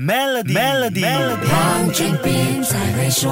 Melody，Melody，黄俊斌在会说。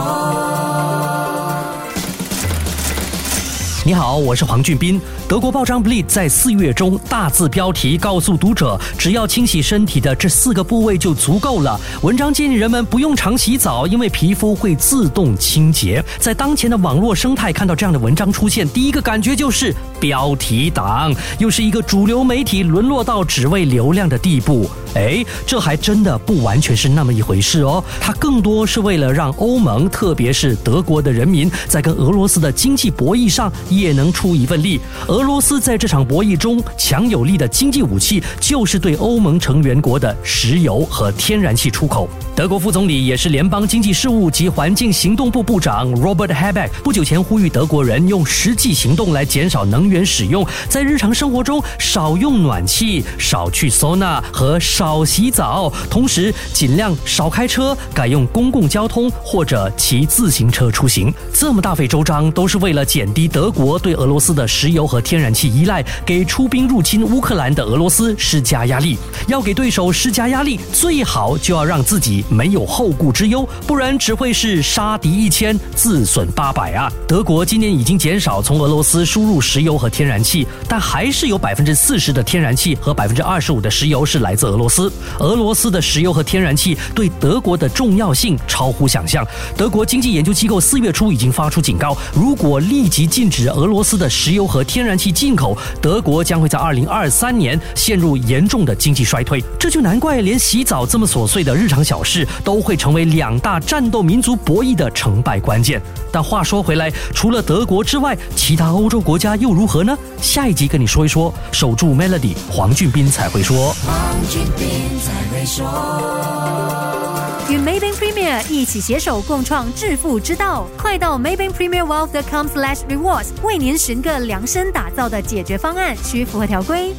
你好，好我是黄俊斌。德国报章《Ble》在四月中大字标题告诉读者，只要清洗身体的这四个部位就足够了。文章建议人们不用常洗澡，因为皮肤会自动清洁。在当前的网络生态，看到这样的文章出现，第一个感觉就是标题党，又是一个主流媒体沦落到只为流量的地步。哎，这还真的不完全是那么一回事哦。它更多是为了让欧盟，特别是德国的人民，在跟俄罗斯的经济博弈上也能出一份力。俄罗斯在这场博弈中强有力的经济武器，就是对欧盟成员国的石油和天然气出口。德国副总理也是联邦经济事务及环境行动部部长 Robert Habeck 不久前呼吁德国人用实际行动来减少能源使用，在日常生活中少用暖气、少去 sauna 和少洗澡，同时尽量少开车，改用公共交通或者骑自行车出行。这么大费周章，都是为了减低德国对俄罗斯的石油和天然气依赖，给出兵入侵乌克兰的俄罗斯施加压力。要给对手施加压力，最好就要让自己。没有后顾之忧，不然只会是杀敌一千，自损八百啊！德国今年已经减少从俄罗斯输入石油和天然气，但还是有百分之四十的天然气和百分之二十五的石油是来自俄罗斯。俄罗斯的石油和天然气对德国的重要性超乎想象。德国经济研究机构四月初已经发出警告，如果立即禁止俄罗俄罗斯的石油和天然气进口，德国将会在二零二三年陷入严重的经济衰退。这就难怪连洗澡这么琐碎的日常小事。都会成为两大战斗民族博弈的成败关键。但话说回来，除了德国之外，其他欧洲国家又如何呢？下一集跟你说一说。守住 Melody，黄俊斌才会说。黄俊斌才会说 Maybank Premier 一起携手共创致富之道，快到 Maybank Premier Wealth.com/slash rewards 为您寻个量身打造的解决方案，需符合条规。